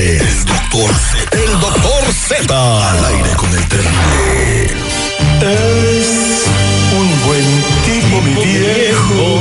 El doctor Z. El doctor Z. Al aire con el terrible. Es un buen tipo, mi viejo.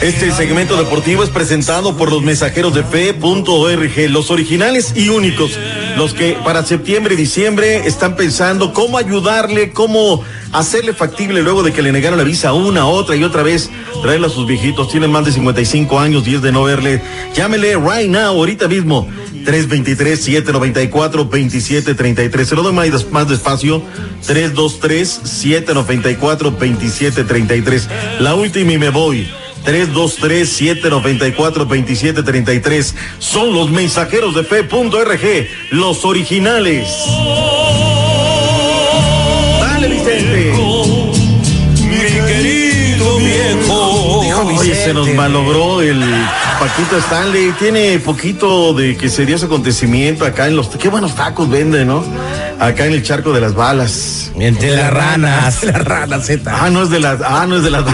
Este segmento deportivo es presentado por los mensajeros de fe.org, los originales y únicos, los que para septiembre y diciembre están pensando cómo ayudarle, cómo hacerle factible luego de que le negaron la visa una, otra y otra vez, traerle a sus viejitos, tienen más de 55 años, 10 de no verle. Llámele right now, ahorita mismo, 323-794-2733. Se lo doy más, más despacio, 323-794-2733. La última y me voy. 323-794-2733. Son los mensajeros de fe.org, los originales. Se nos malogró el Paquito Stanley. Tiene poquito de que se dio ese acontecimiento acá en los. Qué buenos tacos vende, ¿no? Acá en el charco de las balas. Entre las ranas. La rana Z. Ah, no es de las. Ah, no es de las.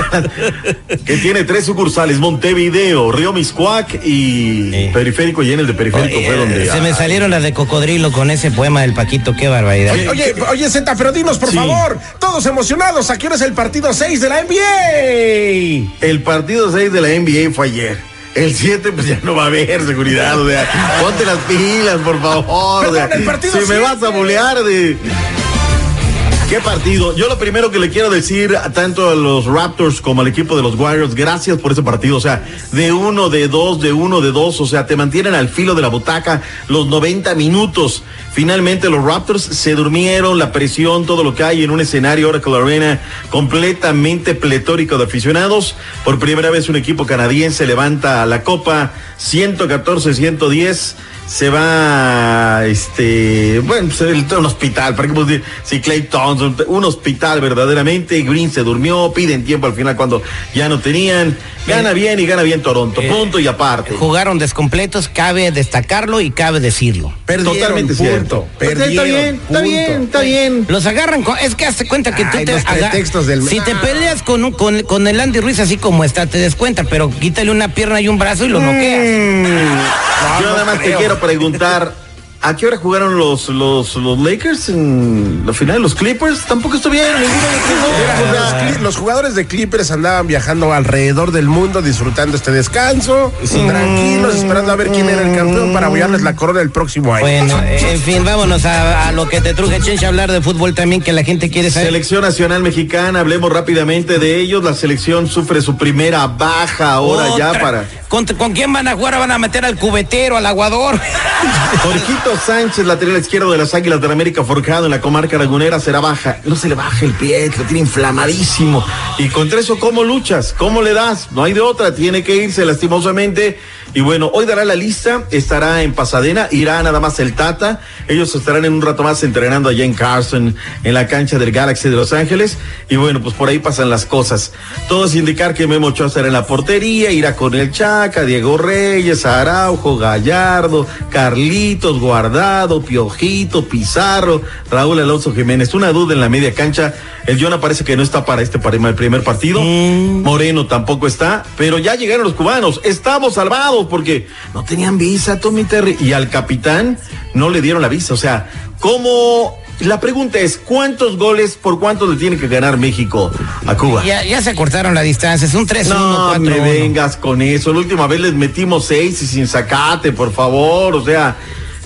que tiene tres sucursales: Montevideo, Río Miscuac y Sí. Periférico. Y en el de Periférico fue donde. Se me salieron las de cocodrilo con ese poema del Paquito, qué barbaridad. Oye, oye, oye, Z, pero dinos, por Sí. favor, todos emocionados, ¿a qué hora es el partido 6 de la NBA? El partido 6 de la NBA fue ayer. El 7 pues ya no va a haber seguridad, o sea, ponte las pilas, por favor. o sea, Perdón, el partido si me vas a siete. bulear de... ¿Qué partido? Yo lo primero que le quiero decir tanto a los Raptors como al equipo de los Warriors, gracias por ese partido. O sea, de uno, de dos, de uno, de dos. O sea, te mantienen al filo de la butaca los 90 minutos. Finalmente los Raptors se durmieron, la presión, todo lo que hay en un escenario Oracle Arena completamente pletórico de aficionados. Por primera vez un equipo canadiense levanta la copa 114-110 se va este bueno pues, el- un hospital para que podemos decir si Clay Thompson un hospital verdaderamente Green se durmió piden tiempo al final cuando ya no tenían gana bien y gana bien Toronto Eh, punto y aparte Jugaron descompletos, cabe destacarlo y cabe decirlo. Perdieron, totalmente punto. cierto Perdieron, está bien está bien está bien Los agarran con, es que hazte cuenta que tú te los aga- pretextos del- si te Ah. peleas con, un- con con el Andy Ruiz así como está te des cuenta, pero quítale una pierna y un brazo y lo noqueas. Yo nada más te quiero preguntar ¿A qué hora jugaron los, los, los Lakers en la final? ¿Los Clippers? Tampoco estuvieron. ninguno de los. O los, jugadores de Clippers andaban viajando alrededor del mundo disfrutando este descanso, tranquilos, esperando a ver quién era el campeón para apoyarles la corona el próximo año. Bueno, en fin, vámonos a, a lo que te truje, Chencha, hablar de fútbol también, que la gente quiere saber. Selección Nacional Mexicana, hablemos rápidamente de ellos. La selección sufre su primera baja ahora ya para. ¿Con, con quién van a jugar? Van a meter al cubetero, al aguador. Jorgito Sánchez, lateral izquierdo de las Águilas del América, forjado en la comarca lagunera, será baja. No se le baja el pie, lo tiene inflamadísimo. Y contra eso, ¿cómo luchas? ¿Cómo le das? No hay de otra, tiene que irse lastimosamente. Y bueno, hoy dará la lista, estará en Pasadena, irá nada más el Tata. Ellos estarán en un rato más entrenando allá en Carson, en la cancha del Galaxy de Los Ángeles. Y bueno, pues por ahí pasan las cosas. Todo es indicar que Memo Ochoa estará en la portería, irá con el Chaca, Diego Reyes, Araujo, Gallardo, Carlitos, Guardado, Piojito, Pizarro, Raúl Alonso Jiménez. Una duda en la media cancha. El Jonah parece que no está para este para el primer partido. Moreno tampoco está, pero ya llegaron los cubanos. Estamos salvados porque no tenían visa, Tommy Terry. Y al capitán no le dieron la visa. O sea, ¿cómo? La pregunta es, ¿cuántos goles por cuántos le tiene que ganar México a Cuba? Ya, ya se cortaron la distancia, es un 3-1, No 4-1. me vengas con eso. La última vez les metimos seis y sin sacate, por favor. O sea,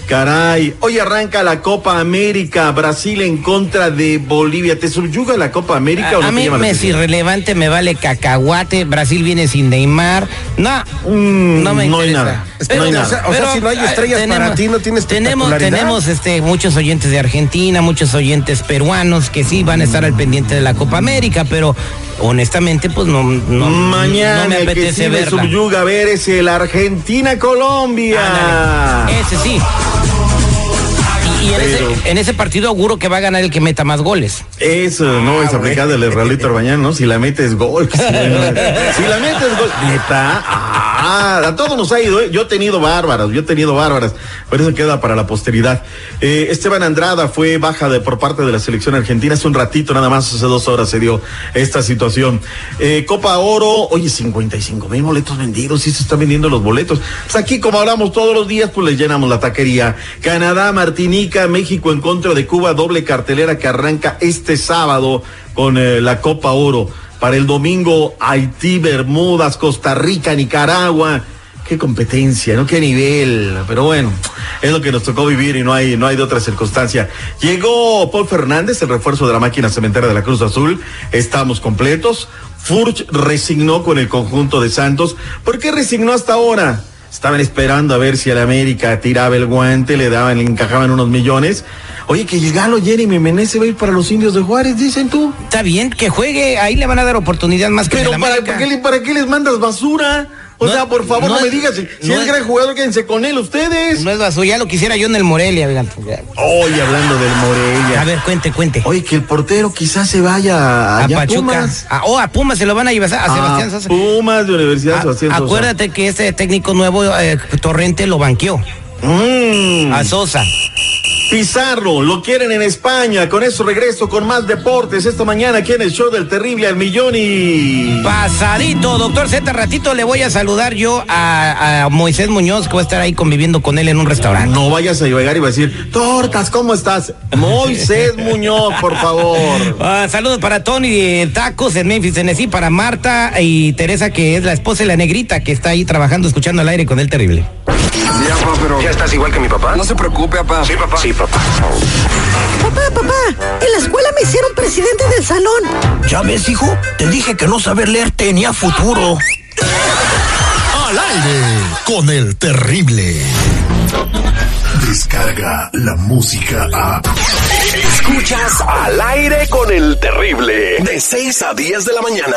caray. Hoy arranca la Copa América. Brasil en contra de Bolivia. ¿Te subyuga la Copa América o no A, a mí me es irrelevante, me vale cacahuate. Brasil viene sin Neymar. No, Mm, no me no hay interesa. nada. Pero, no hay o nada. sea, o sea, si no hay ah, estrellas para ti, no tienes tenemos, tenemos este, muchos oyentes de Argentina, muchos oyentes peruanos que sí van a estar al pendiente de la Copa América, pero honestamente, pues no, no, Mañana no me el que apetece sí me subyuga a ver es el Argentina-Colombia. Ándale. Ese sí. Y en, Pero- ese, en ese partido auguro que va a ganar el que meta más goles. Eso no es aplicable el Raulito Arbañán, ¿no? Si la metes gol. Si la, si la metes gol. Neta. Ah, a todos nos ha ido, ¿eh? Yo he tenido bárbaras, yo he tenido bárbaras. Pero eso queda para la posteridad. Eh, Esteban Andrada fue baja de, por parte de la selección argentina. Hace un ratito, nada más, hace dos horas se dio esta situación. Eh, Copa Oro, oye, 55 mil boletos vendidos. Sí se están vendiendo los boletos. Pues aquí, como hablamos todos los días, pues les llenamos la taquería. Canadá, Martinica, México en contra de Cuba, doble cartelera que arranca este sábado con eh, la Copa Oro. Para el domingo, Haití, Bermudas, Costa Rica, Nicaragua. Qué competencia, ¿no? Qué nivel. Pero bueno, es lo que nos tocó vivir y no hay, no hay de otra circunstancia. Llegó Paul Fernández, el refuerzo de la máquina cementera de la Cruz Azul. Estamos completos. Furch resignó con el conjunto de Santos. ¿Por qué resignó hasta ahora? Estaban esperando a ver si el América tiraba el guante, le daban, le encajaban unos millones. Oye, que el galo Jeremy Menez va a ir para los indios de Juárez, dicen tú. Está bien, que juegue, ahí le van a dar oportunidad más que Pero el ¿para. ¿para, qué, ¿para qué les mandas basura? O No, sea, por favor, no, no me digas. Si, no es es- gran jugador, quédense con él ustedes. No es basura, ya lo quisiera yo en el Morelia, oigan. Oye, hablando del Morelia. A ver, cuente, cuente. Oye, que el portero quizás se vaya a Pachuca. Pumas. Ah, oh, a Pumas se lo van a llevar a Sebastián A Sosa. Pumas de Universidad Ah, Sebastián Sosa. acuérdate que este técnico nuevo, eh, Torrente, lo banqueó. Mm. A Sosa. Pizarro, lo quieren en España. Con eso regreso con más deportes esta mañana aquí en el show del terrible al millón y. Pasadito, doctor Z, ratito le voy a saludar yo a, a Moisés Muñoz, que va a estar ahí conviviendo con él en un restaurante. No vayas a llegar y va a decir, Tortas, ¿cómo estás? Moisés Muñoz, por favor. Ah, saludos para Tony de Tacos en Memphis, Tennessee, para Marta y Teresa, que es la esposa de la negrita, que está ahí trabajando, escuchando al aire con el terrible. Ya, papá, pero... ¿Ya estás igual que mi papá? No se preocupe, papá. Sí, papá. Sí, papá. Papá, papá, en la escuela me hicieron presidente del salón. ¿Ya ves, hijo? Te dije que no saber leer tenía futuro. Al aire con el terrible. Descarga la música a... Escuchas al aire con el terrible. De 6 a 10 de la mañana.